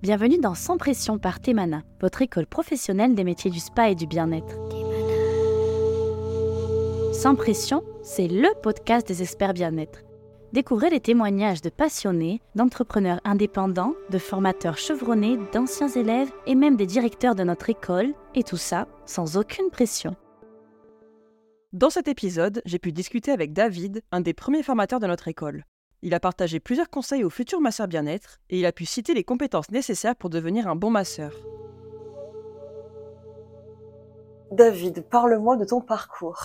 Bienvenue dans Sans Pression par Temana, votre école professionnelle des métiers du spa et du bien-être. Sans Pression, c'est le podcast des experts bien-être. Découvrez les témoignages de passionnés, d'entrepreneurs indépendants, de formateurs chevronnés, d'anciens élèves et même des directeurs de notre école, et tout ça sans aucune pression. Dans cet épisode, j'ai pu discuter avec David, un des premiers formateurs de notre école. Il a partagé plusieurs conseils aux futurs masseurs bien-être et il a pu citer les compétences nécessaires pour devenir un bon masseur. David, parle-moi de ton parcours.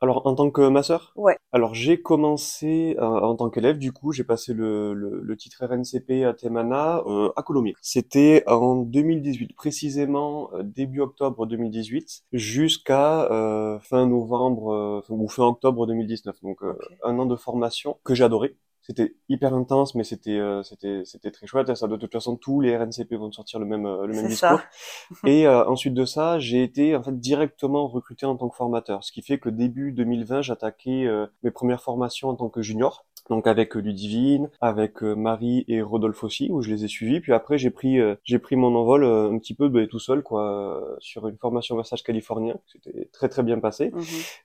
Alors, en tant que masseur? Ouais. Alors, j'ai commencé euh, en tant qu'élève, du coup, j'ai passé le, le, le titre RNCP à Temana euh, à Colomiers. C'était en 2018, précisément euh, début octobre 2018, jusqu'à euh, fin novembre euh, ou fin octobre 2019. Donc, euh, un an de formation que j'ai adoré. C'était hyper intense, mais c'était euh, c'était c'était très chouette. Et ça, de toute façon, tous les RNCP vont sortir le même euh, le même discours. ça. Et euh, ensuite de ça, j'ai été en fait directement recruté en tant que formateur, ce qui fait que début 2020, j'attaquais euh, mes premières formations en tant que junior. Donc avec euh, Ludivine, avec euh, Marie et Rodolphe aussi, où je les ai suivis. Puis après, j'ai pris euh, j'ai pris mon envol un petit peu ben, tout seul, quoi, sur une formation massage californien. C'était très très bien passé. Mhm.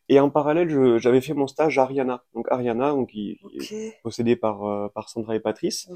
Et en parallèle, j'avais fait mon stage à Ariana. Donc Ariana, donc qui, qui est possédée par par Sandra et Patrice.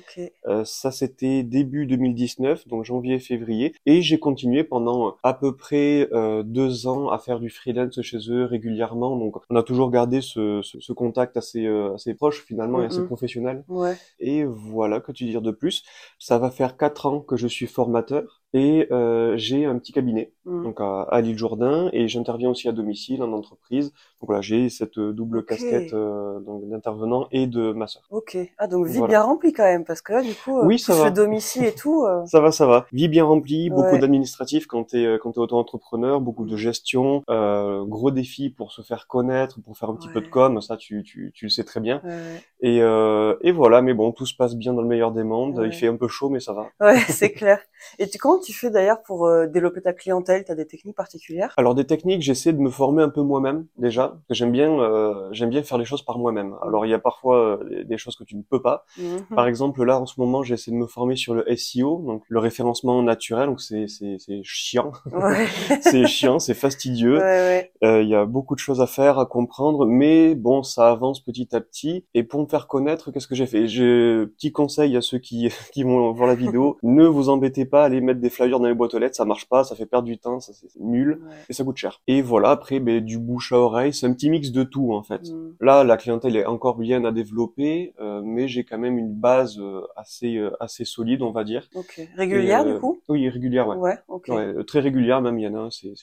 Euh, ça, c'était début 2019, donc janvier-février. Et j'ai continué pendant à peu près euh, deux ans à faire du freelance chez eux régulièrement. Donc, on a toujours gardé ce, ce, ce contact assez, euh, assez proche finalement et assez Mhm. professionnel. Ouais. Et voilà, que tu dire de plus Ça va faire quatre ans que je suis formateur et euh, j'ai un petit cabinet Mhm. donc à, à l'île Jourdain et j'interviens aussi à domicile en entreprise. Donc voilà, j'ai cette euh, double casquette euh, donc d'intervenant et de masseur. Ok. Ah, donc vie Voilà. bien remplie quand même, parce que là, du coup, euh, Oui, ça va. le domicile et tout. euh, Ça va, ça va. Vie bien remplie, beaucoup d'administratifs quand t'es euh, quand t'es auto-entrepreneur, beaucoup de Mhm. gestion, euh, gros défis pour se faire connaître, pour faire un petit peu de com, ça tu tu tu le sais très bien. ouais. Et euh, et voilà, mais bon, tout se passe bien dans le meilleur des mondes. Il fait un peu chaud, mais ça va. Ouais, c'est clair. Et tu, comment tu fais d'ailleurs pour euh, développer ta clientèle T'as des techniques particulières? Alors des techniques, j'essaie de me former un peu moi-même déjà. parce que J'aime bien euh, j'aime bien faire les choses par moi-même. Alors il y a parfois euh, des- choses que tu ne peux pas. Mhm. Par exemple, là, en ce moment, j'essaie de me former sur le SEO, donc le référencement naturel. Donc, c'est, c'est, c'est chiant. Ouais. c'est chiant, c'est fastidieux. ouais, ouais. Il y a beaucoup de choses à faire, à comprendre, mais bon, ça avance petit à petit. Et pour me faire connaître, qu'est-ce que j'ai fait? J'ai petit conseil à ceux qui qui vont voir la vidéo ne vous embêtez pas à aller mettre des flyers dans les boîtes aux lettres, ça marche pas, ça fait perdre du temps, ça c'est nul Ouais. et ça coûte cher. Et voilà, après, ben, du bouche à oreille, c'est un petit mix de tout en fait. Mhm. Là, la clientèle est encore bien à développer, euh, mais j'ai quand même une base euh, assez euh, assez solide, on va dire. Ok. Régulière, Et, du coup? Oui, régulière, ouais. Ouais, très régulière même, il y en a un, c'est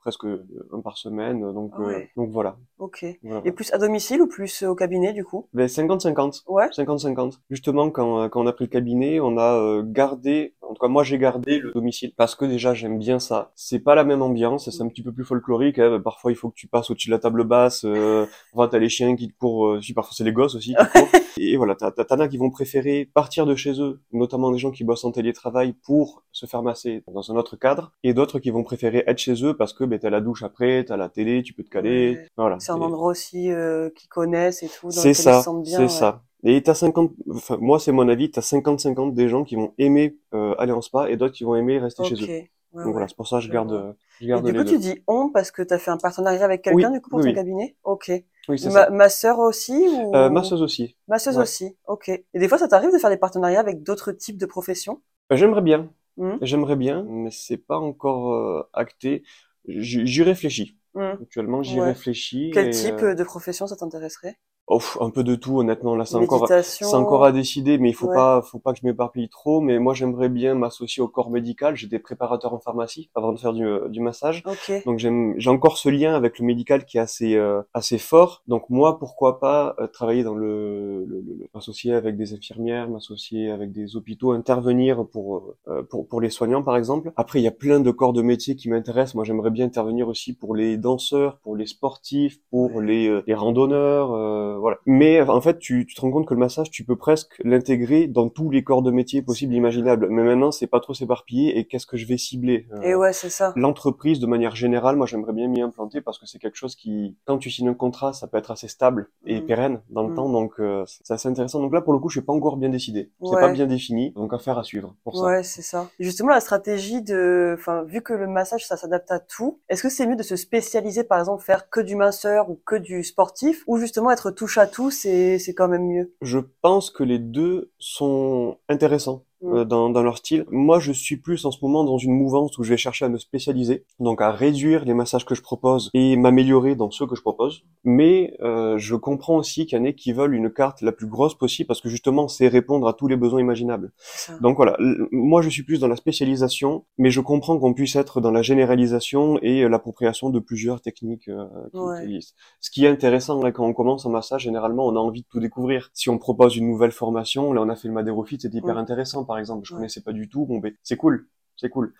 presque un par semaine, donc Ah euh, donc voilà. Ok. voilà. Et plus à domicile ou plus au cabinet, du coup? Ben 50-50. Ouais. 50-50. Justement, quand, quand on a pris le cabinet, on a gardé, en tout cas moi j'ai gardé le domicile parce que déjà j'aime bien ça. C'est pas la même ambiance, c'est un petit peu plus folklorique. hein. Parfois il faut que tu passes au-dessus de la table basse. Euh, enfin, t'as les chiens qui te courent, euh, parfois c'est les gosses aussi qui courent. Et voilà, t'as t'as- t'en as qui vont préférer partir de chez eux, notamment des gens qui bossent en télétravail pour se faire masser dans un autre cadre, et d'autres qui vont préférer être chez eux parce que ben, t'as la douche après, t'as la télé, tu peux te caler. Ouais. Voilà. C'est un endroit aussi euh, qu'ils connaissent et tout, c'est ça, c'est ouais. ça. Et t'as 50, enfin, moi c'est mon avis, t'as 50-50 des gens qui vont aimer euh, aller en spa et d'autres qui vont aimer rester chez eux. Ouais, Donc ouais. voilà, c'est pour ça que je je garde, euh, Et garde du les coup, deux. tu dis on parce que tu as fait un partenariat avec quelqu'un Oui, du coup pour oui, ton oui. cabinet? Ok. Oui, c'est Ma, ça. ma sœur aussi ou Euh, masseuse aussi. Masseuse ouais. aussi. Ok. Et des fois, ça t'arrive de faire des partenariats avec d'autres types de professions? Euh, J'aimerais bien, Mhm. j'aimerais bien, mais c'est pas encore euh, acté. J'y réfléchis. Mhm. Actuellement, j'y réfléchis. Quel et, type de profession ça t'intéresserait? Pff, un peu de tout, honnêtement. Là, c'est encore, c'est encore à décider, mais il faut Ouais. pas, faut pas que je m'éparpille trop. Mais moi, j'aimerais bien m'associer au corps médical. J'étais préparateur en pharmacie avant de faire du, euh, du massage. Ok. Donc j'aime, j'ai encore ce lien avec le médical qui est assez euh, assez fort. Donc moi, pourquoi pas euh, travailler dans le, le, le- le- m'associer avec des infirmières, m'associer avec des hôpitaux, intervenir pour euh, pour pour les soignants par exemple. Après, il y a plein de corps de métier qui m'intéressent. Moi, j'aimerais bien intervenir aussi pour les danseurs, pour les sportifs, pour Ouais. les euh, les randonneurs. Euh, voilà. Mais en fait, tu, tu te rends compte que le massage, tu peux presque l'intégrer dans tous les corps de métier possibles, imaginables. Mais maintenant, c'est pas trop s'éparpiller. Et qu'est-ce que je vais cibler Euh, Et ouais, c'est ça. L'entreprise, de manière générale, moi, j'aimerais bien m'y implanter parce que c'est quelque chose qui, quand tu signes un contrat, ça peut être assez stable et Mm. pérenne dans le Mm. temps. Donc, euh, c'est assez intéressant. Donc là, pour le coup, je suis pas encore bien décidé. C'est Ouais. pas bien défini. Donc, affaire à suivre pour ça. Ouais, c'est ça. Justement, la stratégie de, enfin, vu que le massage, ça s'adapte à tout, est-ce que c'est mieux de se spécialiser, par exemple, faire que du masseur ou que du sportif, ou justement être touche à tout, c'est, c'est quand même mieux? Je pense que les deux sont intéressants. Euh, dans, dans leur style. Moi, je suis plus en ce moment dans une mouvance où je vais chercher à me spécialiser, donc à réduire les massages que je propose et m'améliorer dans ceux que je propose. Mais euh, je comprends aussi qu'il y en a qui veulent une carte la plus grosse possible parce que justement, c'est répondre à tous les besoins imaginables. C'est. Donc voilà, moi je suis plus dans la spécialisation, mais je comprends qu'on puisse être dans la généralisation et euh, l'appropriation de plusieurs techniques euh, qui, Ouais. qui existent. Ce qui est intéressant là, quand on commence en massage, généralement on a envie de tout découvrir. Si on propose une nouvelle formation, là on a fait le Madérofit, c'était hyper Ouais. intéressant par exemple. Je connaissais pas du tout, bon ben c'est cool, c'est cool.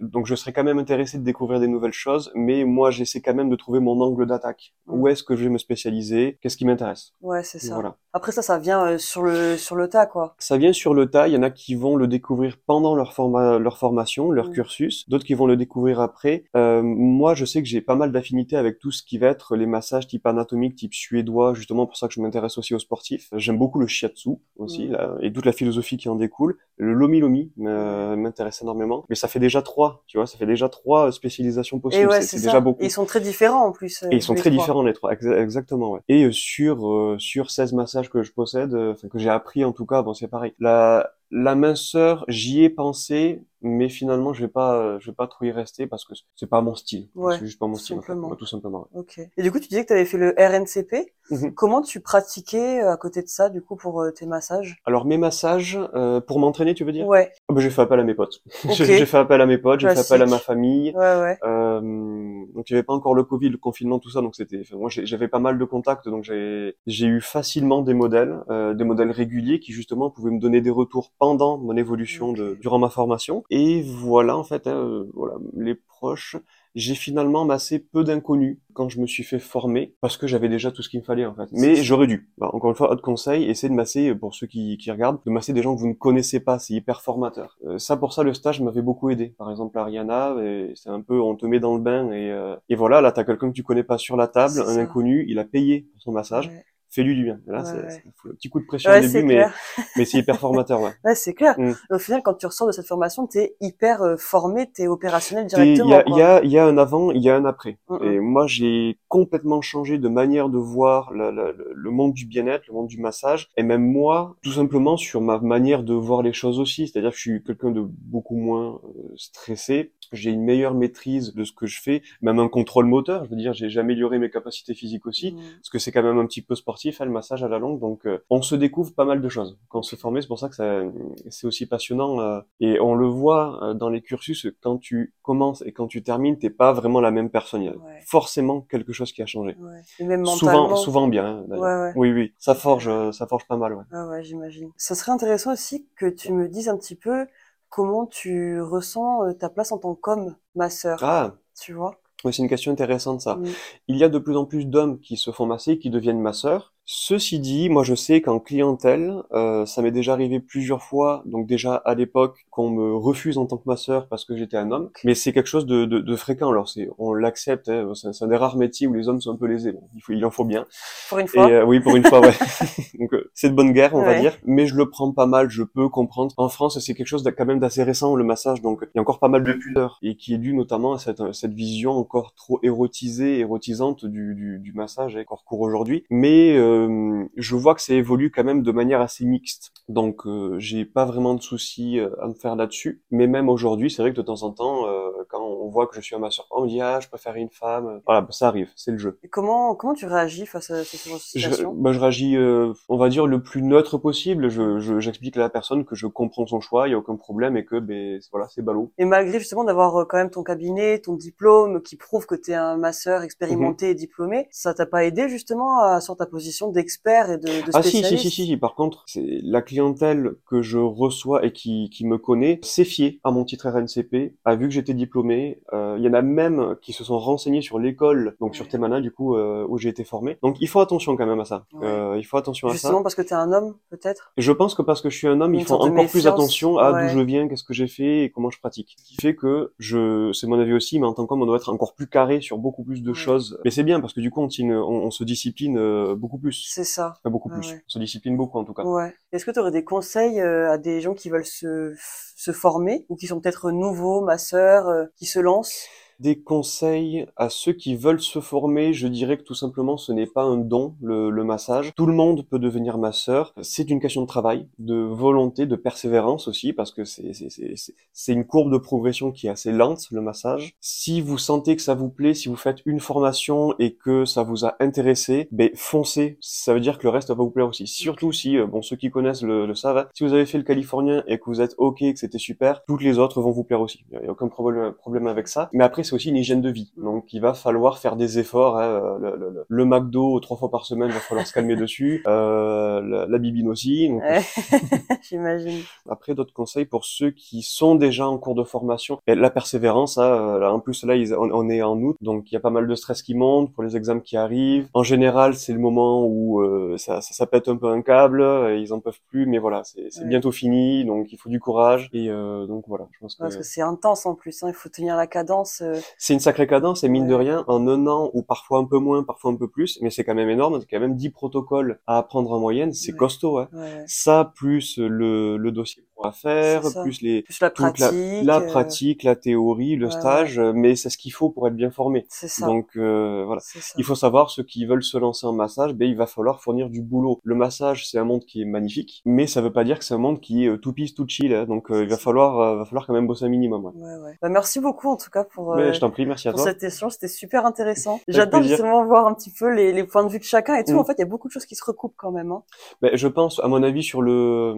Donc je serais quand même intéressé de découvrir des nouvelles choses, mais moi j'essaie quand même de trouver mon angle d'attaque. Mm. Où est-ce que je vais me spécialiser? Qu'est-ce qui m'intéresse? Ouais, c'est ça. Voilà. Après ça, ça vient euh, sur le, sur le tas, quoi. Ça vient sur le tas. Il y en a qui vont le découvrir pendant leur, forma leur formation, leur Mm. cursus. D'autres qui vont le découvrir après. Euh, moi, je sais que j'ai pas mal d'affinités avec tout ce qui va être les massages type anatomique, type suédois. Justement pour ça que je m'intéresse aussi aux sportifs. J'aime beaucoup le shiatsu aussi Mm. là, et toute la philosophie qui en découle. Le lomi lomi euh, m'intéresse énormément. Mais ça fait déjà trois. Tu vois, ça fait déjà trois spécialisations Et possibles. ouais, c'est déjà beaucoup. Et ils sont très différents, en plus. euh, Et ils sont très différents les trois, exa- exactement. Ouais. Et euh, sur euh, sur 16 massages que je possède, euh, enfin que j'ai appris en tout cas, bon c'est pareil. La la minceur, j'y ai pensé, mais finalement je vais pas euh, je vais pas trop y rester parce que c'est pas mon style. Ouais, c'est juste pas mon tout style en fait, simplement. tout simplement. ouais. Ok. Et du coup, tu disais que tu avais fait le RNCP. Mhm. Comment tu pratiquais euh, à côté de ça, du coup, pour euh, tes massages? Alors mes massages euh, pour m'entraîner, tu veux dire? Ouais, Ah bah, j'ai fait appel à mes potes. Ok. j'ai fait appel à mes potes, j'ai fait appel à ma famille. ouais, ouais. Euh, donc il y avait pas encore le Covid, le confinement, tout ça, donc c'était. enfin, moi j'avais pas mal de contacts, donc j'ai j'ai eu facilement des modèles, euh, des modèles réguliers qui justement pouvaient me donner des retours pendant mon évolution de durant ma formation. Et voilà en fait, hein, euh, voilà les proches. J'ai finalement assez peu d'inconnus quand je me suis fait former parce que j'avais déjà tout ce qu'il me fallait en fait. Mais j'aurais dû. Bah, encore une fois, autre conseil, essayez de masser pour ceux qui, qui regardent, de masser des gens que vous ne connaissez pas. C'est hyper formateur. Euh, ça pour ça, le stage m'avait beaucoup aidé. Par exemple, Ariana, et c'est un peu, on te met dans le bain et, euh, et voilà, là t'as quelqu'un que tu connais pas sur la table, un ça. inconnu, il a payé pour son massage. Ouais, Fais-lui du bien. Là, Ouais, un petit coup de pression Ouais, au début, mais, mais c'est hyper formateur. Ouais. Ouais, c'est clair. Mm. Au final, quand tu ressors de cette formation, t'es hyper euh, formé, t'es opérationnel T'es- Il y directement, a, il y, a, il y a un avant, il y a un après. Mm, Et moi, j'ai complètement changé de manière de voir la- la- le le monde du bien-être, le monde du massage, et même moi, tout simplement sur ma manière de voir les choses aussi. C'est-à-dire que je suis quelqu'un de beaucoup moins euh, stressé. J'ai une meilleure maîtrise de ce que je fais, même un contrôle moteur. Je veux dire, j'ai amélioré mes capacités physiques aussi, Mm. parce que c'est quand même un petit peu sportif, hein, le massage à la longue. Donc, euh, on se découvre pas mal de choses quand on se forme. C'est pour ça que ça- c'est aussi passionnant. euh, et on le voit euh, dans les cursus, quand tu commences et quand tu termines, t'es pas vraiment la même personne. Il y a Ouais. forcément quelque chose qui a changé. Ouais. Et même mentalement. Souvent, souvent bien. hein, ouais. Oui, oui, ça forge, euh, ça forge pas mal. Ouais. Ah ouais, j'imagine. Ça serait intéressant aussi que tu me dises un petit peu comment tu ressens euh, ta place en tant qu'homme, ma sœur, Ah, tu vois? c'est une question intéressante ça. Mm. Il y a de plus en plus d'hommes qui se font masser, qui deviennent masseurs. Ceci dit, moi je sais qu'en clientèle, euh, ça m'est déjà arrivé plusieurs fois, donc déjà à l'époque, qu'on me refuse en tant que masseur parce que j'étais un homme, mais c'est quelque chose de, de, de fréquent. Alors c'est, on l'accepte, hein, c'est c'est un des rares métiers où les hommes sont un peu lésés. Bon, il, faut, il en faut bien. Pour une Et fois. euh, oui, pour une fois, ouais. Donc euh, c'est de bonne guerre, on va Ouais. dire. Mais je le prends pas mal, je peux comprendre. En France, c'est quelque chose de, quand même d'assez récent, le massage. Donc il y a encore pas mal de pudeur. Et qui est dû notamment à cette, cette vision encore trop érotisée, érotisante du, du, du massage, hein, encore court aujourd'hui. Mais euh, je vois que ça évolue quand même de manière assez mixte. Donc euh, j'ai pas vraiment de soucis euh, à me faire là-dessus. Mais même aujourd'hui, c'est vrai que de temps en temps, on voit que je suis un masseur, on me dit ah je préfère une femme. Voilà, ça arrive, c'est le jeu. Et comment, comment tu réagis face à ce genre de Je, bah, je réagis, euh, on va dire, le plus neutre possible. Je, je- j'explique à la personne que je comprends son choix, il y a aucun problème et que, ben, voilà, c'est ballot. Et malgré justement d'avoir euh, quand même ton cabinet, ton diplôme qui prouve que tu es un masseur expérimenté et diplômé, ça t'a pas aidé justement à sur ta position d'expert et de, de Ah si, si, spécialiste? si, si, si. Par contre, c'est la clientèle que je reçois et qui, qui me connaît s'est fiée à mon titre RNCP, a vu que j'étais diplômé formés. Euh, il y en a même qui se sont renseignés sur l'école, donc sur Temana du coup euh, où j'ai été formé. Donc il faut attention quand même à ça. Ouais. Euh, il faut attention à ça. Justement parce que t'es un homme, peut-être? Je pense que parce que je suis un homme, Une sorte de encore plus attention à ouais. d'où je viens, qu'est-ce que j'ai fait et comment je pratique. Ce qui fait que je, c'est mon avis aussi, mais en tant qu'homme, on doit être encore plus carré sur beaucoup plus de choses. Mais c'est bien parce que du coup, on, se discipline beaucoup plus. C'est ça. Enfin, beaucoup plus. On se discipline beaucoup en tout cas. Ouais. Est-ce que tu aurais des conseils à des gens qui veulent se, se former ou qui sont peut-être nouveaux, ma sœur, qui se lancent Des conseils à ceux qui veulent se former, je dirais que tout simplement ce n'est pas un don, le, le massage. Tout le monde peut devenir masseur. C'est une question de travail, de volonté, de persévérance aussi, parce que c'est une courbe de progression qui est assez lente, le massage. Si vous sentez que ça vous plaît, si vous faites une formation et que ça vous a intéressé, ben foncez. Ça veut dire que le reste va vous plaire aussi. Surtout si, euh, bon, ceux qui connaissent le, le savent, si vous avez fait le californien et que vous êtes ok, que c'était super, toutes les autres vont vous plaire aussi. Il n'y a aucun problème, problème avec ça. Mais après, c'est aussi une hygiène de vie. Donc, il va falloir faire des efforts. hein. Le, le- le- le McDo trois fois par semaine, il va falloir se calmer dessus. Euh, la, la bibine aussi. Donc, Ouais. J'imagine. après, d'autres conseils pour ceux qui sont déjà en cours de formation. Et la persévérance, hein, euh, là, en plus là, ils- on, on est en août, donc il y a pas mal de stress qui monte pour les examens qui arrivent. En général, c'est le moment où euh, ça, ça, ça pète un peu un câble, et ils en peuvent plus, mais voilà, c'est c'est Ouais. bientôt fini, donc il faut du courage. Et euh, donc voilà, je pense que Parce que c'est intense en plus. Hein. Il faut tenir la cadence. euh. C'est une sacrée cadence, et mine de rien, en un an, ou parfois un peu moins, parfois un peu plus, mais c'est quand même énorme, c'est quand même 10 protocoles à apprendre en moyenne, c'est costaud. Hein. Ça, plus le, le dossier à faire, plus les, Plus la pratique. la, euh, pratique, la théorie, le ouais, stage, euh, mais c'est ce qu'il faut pour être bien formé. Ça. Donc euh, voilà. Il faut savoir, ceux qui veulent se lancer en massage, ben, il va falloir fournir du boulot. Le massage, c'est un monde qui est magnifique, mais ça veut pas dire que c'est un monde qui est euh, tout pisse, tout chill. hein. donc euh, il va falloir, va falloir quand même bosser un minimum. Ouais. Ouais. Bah, merci beaucoup en tout cas pour, Mais je t'en prie, merci à pour toi. cet échange. C'était super intéressant. J'adore justement voir un petit peu les, les points de vue de chacun et tout. Mm. En fait, il y a beaucoup de choses qui se recoupent quand même. Hein. Ben, je pense, à mon avis, sur le,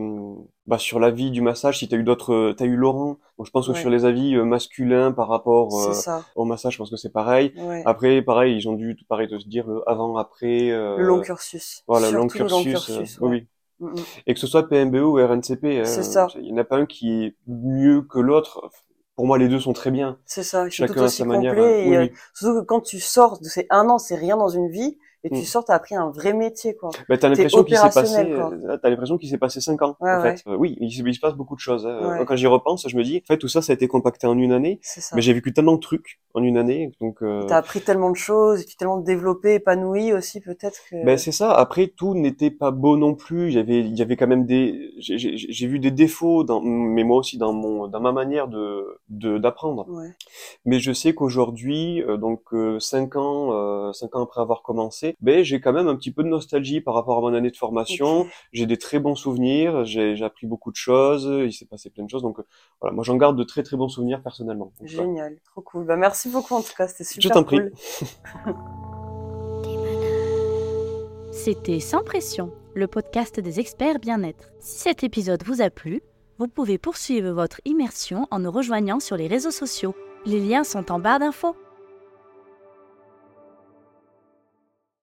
bah, sur la vie du massage, si t'as eu d'autres, t'as eu Laurent, donc je pense que Ouais. sur les avis euh, masculins par rapport euh, au massage, je pense que c'est pareil. Ouais. Après, pareil, ils ont dû, pareil, de se dire le avant, après. euh, le long cursus. Voilà, long cursus. long euh, cursus. oui, ouais. oui. Mm, mm. Et que ce soit PMBO ou RNCP, C'est euh, ça. il y en a pas un qui est mieux que l'autre. Pour moi, les deux sont très bien. C'est ça. Chacun tout à sa manière. complets. hein. et, Oui, euh, oui. Surtout que quand tu sors de ces un an, c'est rien dans une vie. Et tu Mm. sors, t'as appris un vrai métier, quoi. Bah, t'as l'impression qu'il s'est passé, euh, t'as l'impression qu'il s'est passé cinq ans, Ouais, en fait. Euh, oui, il, se- il se passe beaucoup de choses. hein. Ouais. Quand j'y repense, je me dis, en fait, tout ça, ça a été compacté en une année. Mais j'ai vécu tellement de trucs en une année, donc. euh, T'as appris tellement de choses, et puis tellement développé, épanoui aussi, peut-être que. Ben c'est ça. Après, tout n'était pas beau non plus. Il y avait, il y avait quand même des. J'ai vu des défauts, dans, mais moi aussi dans mon, dans ma manière de de- d'apprendre. Ouais. Mais je sais qu'aujourd'hui, euh, donc euh, cinq ans, euh, cinq ans après avoir commencé, ben j'ai quand même un petit peu de nostalgie par rapport à mon année de formation. J'ai des très bons souvenirs. J'ai j'ai appris beaucoup de choses. Il s'est passé plein de choses. Donc euh, voilà, moi j'en garde de très très bons souvenirs personnellement. Donc, voilà. Génial, trop cool. Bah merci beaucoup en tout cas, c'était super Je t'en prie. C'était Sans Pression, le podcast des experts bien-être. Si cet épisode vous a plu, vous pouvez poursuivre votre immersion en nous rejoignant sur les réseaux sociaux. Les liens sont en barre d'infos.